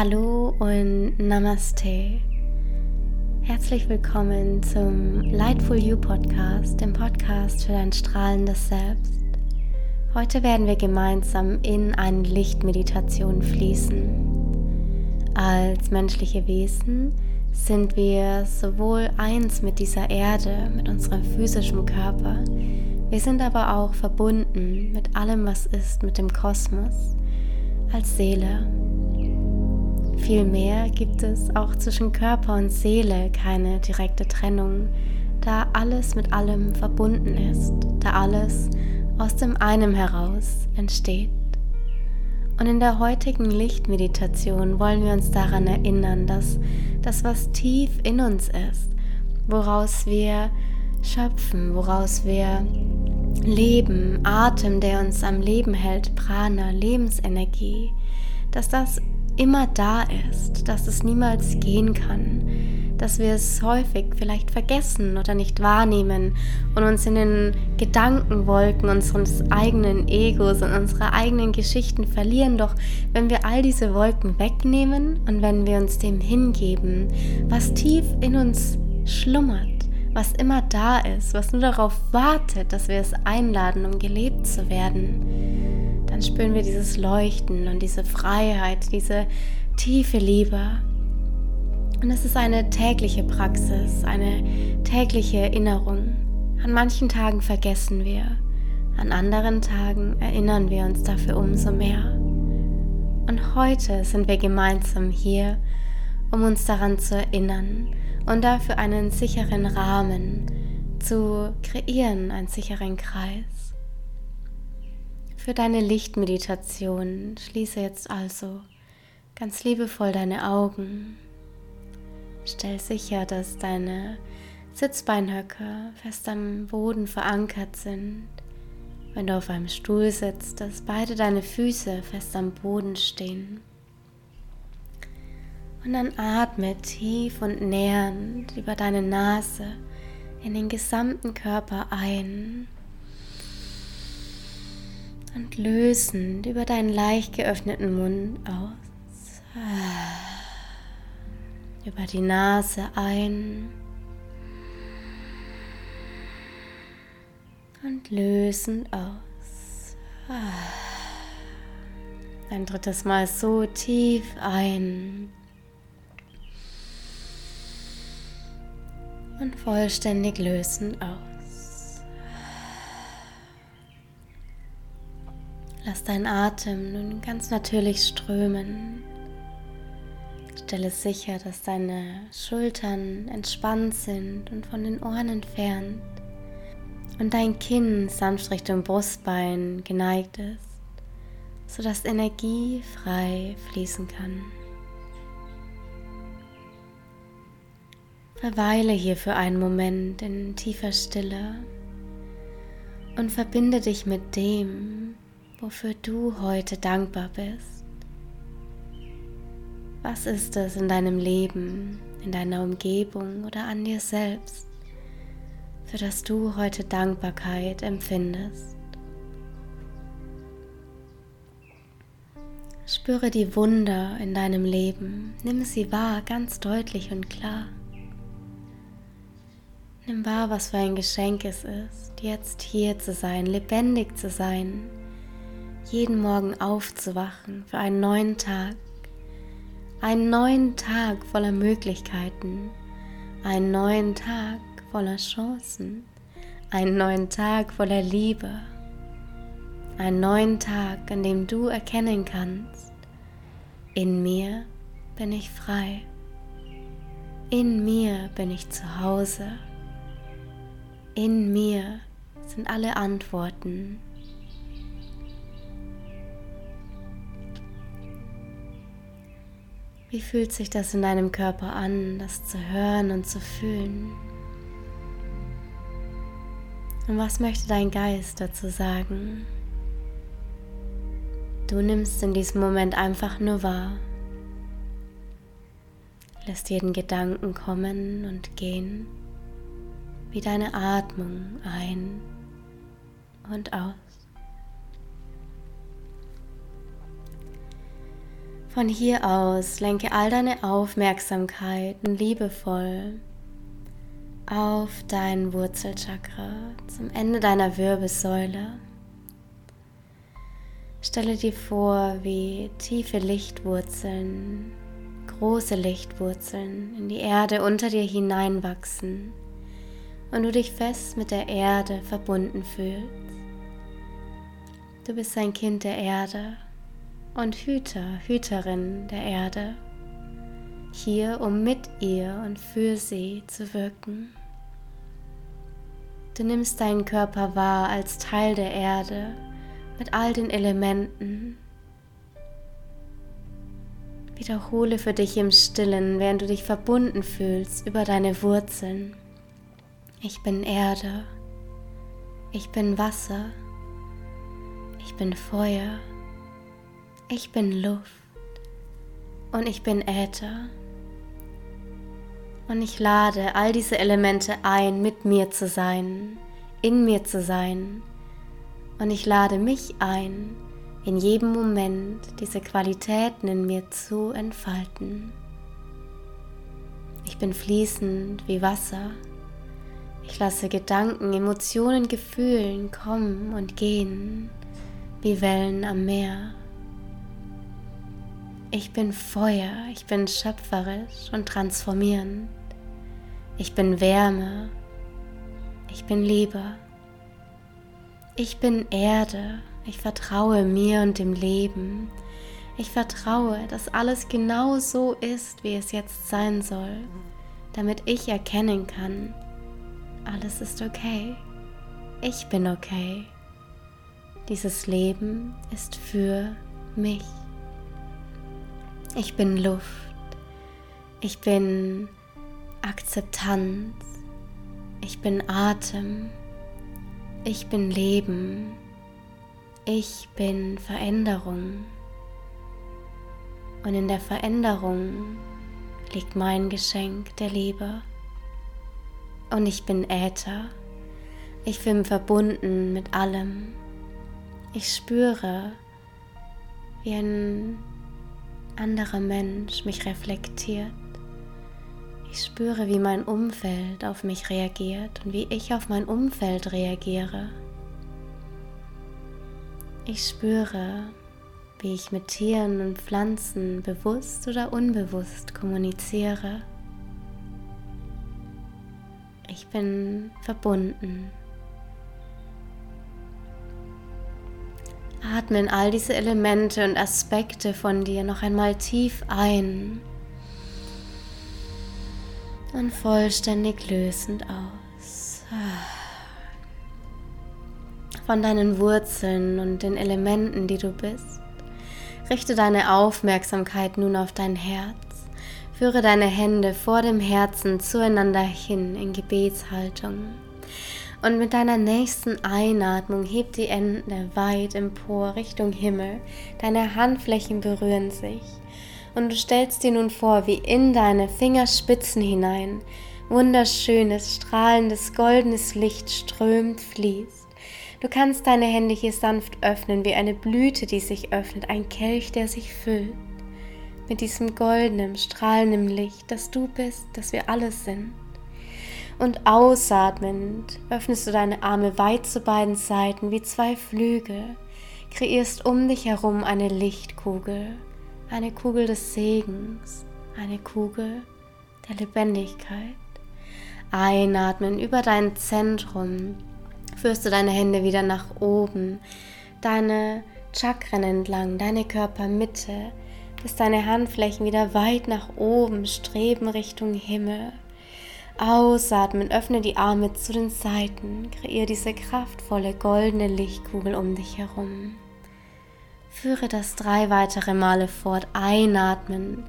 Hallo und Namaste. Herzlich willkommen zum Lightful You Podcast, dem Podcast für dein strahlendes Selbst. Heute werden wir gemeinsam in eine Lichtmeditation fließen. Als menschliche Wesen sind wir sowohl eins mit dieser Erde, mit unserem physischen Körper, wir sind aber auch verbunden mit allem, was ist, mit dem Kosmos, als Seele. Vielmehr gibt es auch zwischen Körper und Seele keine direkte Trennung, da alles mit allem verbunden ist, da alles aus dem einem heraus entsteht. Und in der heutigen Lichtmeditation wollen wir uns daran erinnern, dass das, was tief in uns ist, woraus wir schöpfen, woraus wir leben, Atem, der uns am Leben hält, Prana, Lebensenergie, dass das immer da ist, dass es niemals gehen kann, dass wir es häufig vielleicht vergessen oder nicht wahrnehmen und uns in den Gedankenwolken unseres eigenen Egos und unserer eigenen Geschichten verlieren. Doch wenn wir all diese Wolken wegnehmen und wenn wir uns dem hingeben, was tief in uns schlummert, was immer da ist, was nur darauf wartet, dass wir es einladen, um gelebt zu werden, dann spüren wir dieses Leuchten und diese Freiheit, diese tiefe Liebe. Und es ist eine tägliche Praxis, eine tägliche Erinnerung. An manchen Tagen vergessen wir, an anderen Tagen erinnern wir uns dafür umso mehr. Und heute sind wir gemeinsam hier, um uns daran zu erinnern und dafür einen sicheren Rahmen zu kreieren, einen sicheren Kreis. Für deine Lichtmeditation schließe jetzt also ganz liebevoll deine Augen. Stell sicher, dass deine Sitzbeinhöcker fest am Boden verankert sind. Wenn du auf einem Stuhl sitzt, dass beide deine Füße fest am Boden stehen. Und dann atme tief und nähernd über deine Nase in den gesamten Körper ein und lösend über deinen leicht geöffneten Mund aus. Über die Nase ein und lösend aus. Ein drittes Mal so tief ein und vollständig lösen aus. Lass deinen Atem nun ganz natürlich strömen. Stelle sicher, dass deine Schultern entspannt sind und von den Ohren entfernt und dein Kinn sanft Richtung Brustbein geneigt ist, sodass Energie frei fließen kann. Verweile hier für einen Moment in tiefer Stille und verbinde dich mit dem, wofür du heute dankbar bist. Was ist es in deinem Leben, in deiner Umgebung oder an dir selbst, für das du heute Dankbarkeit empfindest? Spüre die Wunder in deinem Leben, nimm sie wahr, ganz deutlich und klar. Nimm wahr, was für ein Geschenk es ist, jetzt hier zu sein, lebendig zu sein, jeden Morgen aufzuwachen für einen neuen Tag, einen neuen Tag voller Möglichkeiten, einen neuen Tag voller Chancen, einen neuen Tag voller Liebe, einen neuen Tag, an dem du erkennen kannst, in mir bin ich frei, in mir bin ich zu Hause. In mir sind alle Antworten. Wie fühlt sich das in deinem Körper an, das zu hören und zu fühlen? Und was möchte dein Geist dazu sagen? Du nimmst in diesem Moment einfach nur wahr. Lässt jeden Gedanken kommen und gehen wie deine Atmung ein und aus. Von hier aus lenke all deine Aufmerksamkeit liebevoll auf dein Wurzelchakra zum Ende deiner Wirbelsäule. Stelle dir vor, wie tiefe Lichtwurzeln, große Lichtwurzeln in die Erde unter dir hineinwachsen und du dich fest mit der Erde verbunden fühlst. Du bist ein Kind der Erde und Hüter, Hüterin der Erde, hier um mit ihr und für sie zu wirken. Du nimmst deinen Körper wahr als Teil der Erde mit all den Elementen. Wiederhole für dich im stillen, während du dich verbunden fühlst über deine Wurzeln. Ich bin Erde. Ich bin Wasser. Ich bin Feuer. Ich bin Luft und ich bin Äther. Und ich lade all diese Elemente ein, mit mir zu sein, in mir zu sein. Und ich lade mich ein, in jedem Moment diese Qualitäten in mir zu entfalten. Ich bin fließend wie Wasser. Ich lasse Gedanken, Emotionen, Gefühlen kommen und gehen wie Wellen am Meer. Ich bin Feuer, ich bin schöpferisch und transformierend. Ich bin Wärme, ich bin Liebe. Ich bin Erde, ich vertraue mir und dem Leben. Ich vertraue, dass alles genau so ist, wie es jetzt sein soll, damit ich erkennen kann, alles ist okay. Ich bin okay. Dieses Leben ist für mich. Ich bin Luft. Ich bin Akzeptanz. Ich bin Atem. Ich bin Leben. Ich bin Veränderung. Und in der Veränderung liegt mein Geschenk der Liebe. Und ich bin Äther. Ich bin verbunden mit allem. Ich spüre, wie ein anderer Mensch mich reflektiert. Ich spüre, wie mein Umfeld auf mich reagiert und wie ich auf mein Umfeld reagiere. Ich spüre, wie ich mit Tieren und Pflanzen bewusst oder unbewusst kommuniziere. Ich bin verbunden Atme in all diese Elemente und Aspekte von dir noch einmal tief ein und vollständig lösend aus. Von deinen Wurzeln und den Elementen, die du bist, richte deine Aufmerksamkeit nun auf dein Herz. Führe deine Hände vor dem Herzen zueinander hin in Gebetshaltung. Und mit deiner nächsten Einatmung heb die Ende weit empor Richtung Himmel. Deine Handflächen berühren sich. Und du stellst dir nun vor, wie in deine Fingerspitzen hinein wunderschönes, strahlendes, goldenes Licht strömt, fließt. Du kannst deine Hände hier sanft öffnen, wie eine Blüte, die sich öffnet, ein Kelch, der sich füllt. Mit diesem goldenen, strahlenden Licht, das du bist, das wir alle sind. Und ausatmend öffnest du deine Arme weit zu beiden Seiten wie zwei Flügel, kreierst um dich herum eine Lichtkugel, eine Kugel des Segens, eine Kugel der Lebendigkeit. Einatmen über dein Zentrum, führst du deine Hände wieder nach oben, deine Chakren entlang, deine Körpermitte, bis deine Handflächen wieder weit nach oben streben Richtung Himmel. Ausatmen, öffne die Arme zu den Seiten, kreiere diese kraftvolle goldene Lichtkugel um dich herum. Führe das drei weitere Male fort. Einatmen,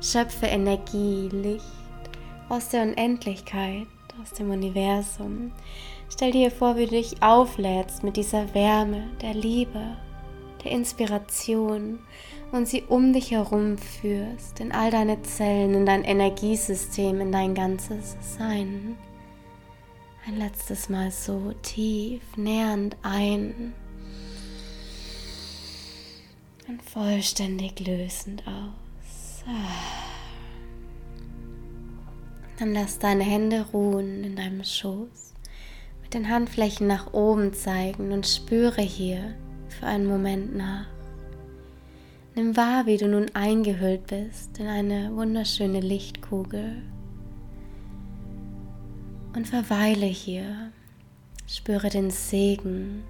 schöpfe Energie, Licht aus der Unendlichkeit, aus dem Universum. Stell dir vor, wie du dich auflädst mit dieser Wärme, der Liebe, der Inspiration und sie um dich herum führst, in all deine Zellen, in dein Energiesystem, in dein ganzes Sein. Ein letztes Mal so tief, nähernd ein Und vollständig lösend aus. Dann lass deine Hände ruhen in deinem Schoß, mit den Handflächen nach oben zeigen und spüre hier für einen Moment nach. Nimm wahr, wie du nun eingehüllt bist in eine wunderschöne Lichtkugel. Und verweile hier. Spüre den Segen.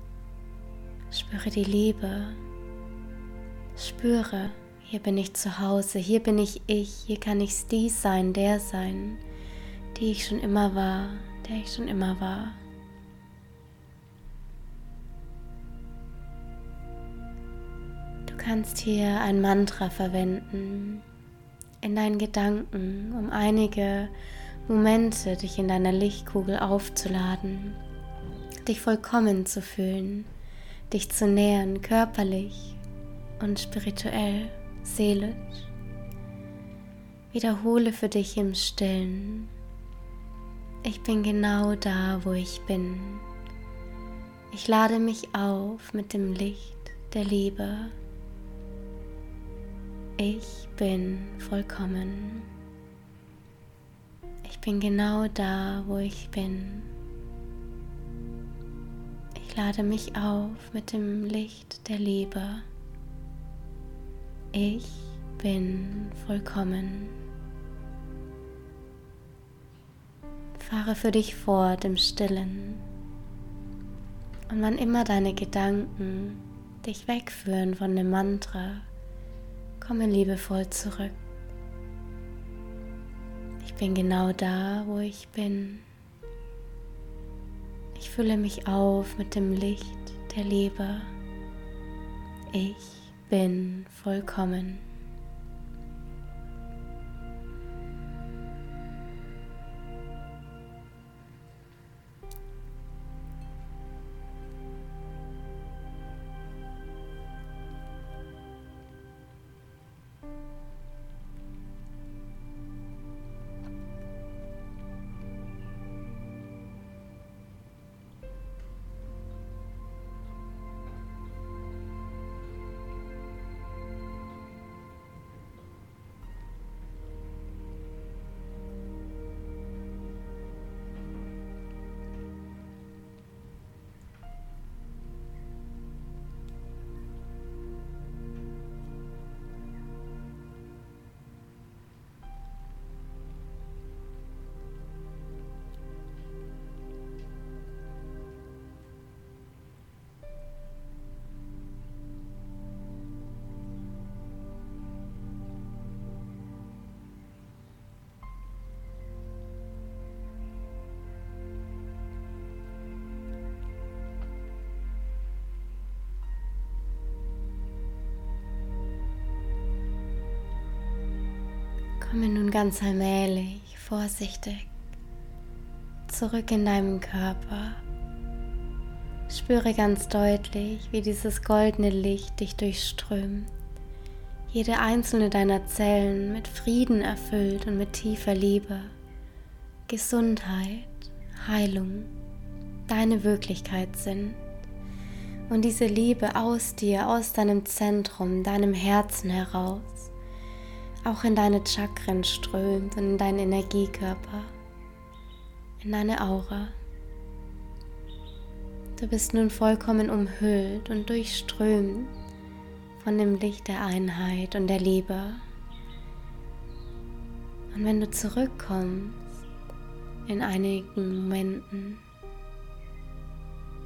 Spüre die Liebe. Spüre, hier bin ich zu Hause, hier bin ich ich, hier kann ich dies sein, der sein, die ich schon immer war, der ich schon immer war. Kannst hier ein Mantra verwenden in deinen Gedanken, um einige Momente dich in deiner Lichtkugel aufzuladen, dich vollkommen zu fühlen, dich zu nähern, körperlich und spirituell, seelisch. Wiederhole für dich im Stillen. Ich bin genau da, wo ich bin. Ich lade mich auf mit dem Licht der Liebe. Ich bin vollkommen. Ich bin genau da, wo ich bin. Ich lade mich auf mit dem Licht der Liebe. Ich bin vollkommen. Fahre für dich fort im Stillen. Und wann immer deine Gedanken dich wegführen von dem Mantra, komme liebevoll zurück. Ich bin genau da, wo ich bin. Ich fülle mich auf mit dem Licht der Liebe. Ich bin vollkommen. Komme nun ganz allmählich, vorsichtig zurück in deinen Körper. Spüre ganz deutlich, wie dieses goldene Licht dich durchströmt. Jede einzelne deiner Zellen mit Frieden erfüllt und mit tiefer Liebe. Gesundheit, Heilung, deine Wirklichkeit sind. Und diese Liebe aus dir, aus deinem Zentrum, deinem Herzen heraus auch in deine Chakren strömt und in deinen Energiekörper, in deine Aura. Du bist nun vollkommen umhüllt und durchströmt von dem Licht der Einheit und der Liebe. Und wenn du zurückkommst in einigen Momenten,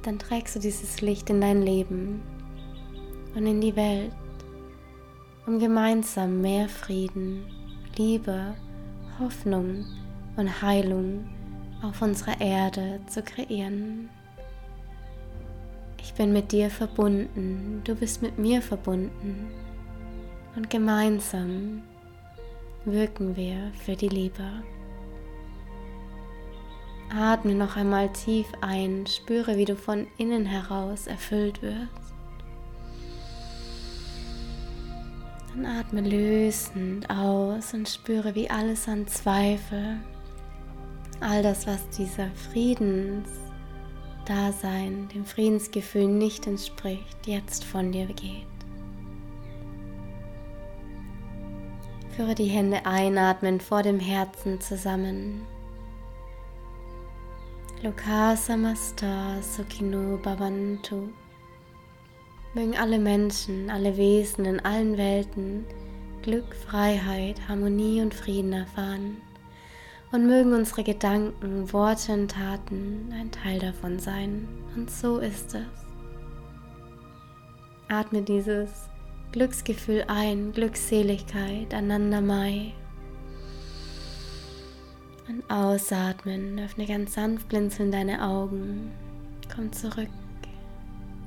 dann trägst du dieses Licht in dein Leben und in die Welt um gemeinsam mehr Frieden, Liebe, Hoffnung und Heilung auf unserer Erde zu kreieren. Ich bin mit dir verbunden, du bist mit mir verbunden und gemeinsam wirken wir für die Liebe. Atme noch einmal tief ein, spüre, wie du von innen heraus erfüllt wirst. Dann atme lösend aus und spüre, wie alles an Zweifel, all das, was dieser Friedensdasein, dem Friedensgefühl nicht entspricht, jetzt von dir geht. Führe die Hände einatmen vor dem Herzen zusammen. Loka Samasta Sukino Bhavantu. Mögen alle Menschen, alle Wesen in allen Welten Glück, Freiheit, Harmonie und Frieden erfahren. Und mögen unsere Gedanken, Worte und Taten ein Teil davon sein. Und so ist es. Atme dieses Glücksgefühl ein, Glückseligkeit, Ananda Mai. Und ausatmen, öffne ganz sanft blinzeln deine Augen. Komm zurück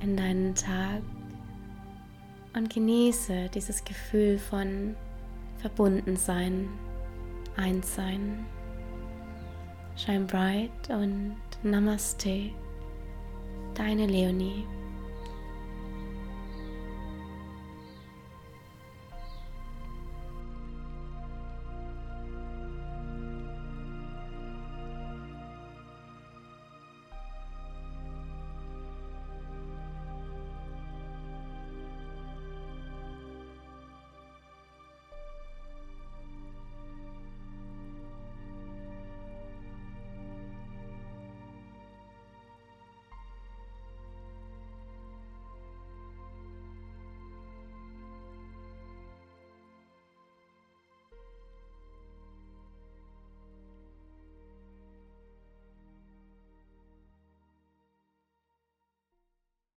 in deinen Tag und genieße dieses Gefühl von Verbundensein, Einssein. Shine bright und Namaste, deine Leonie.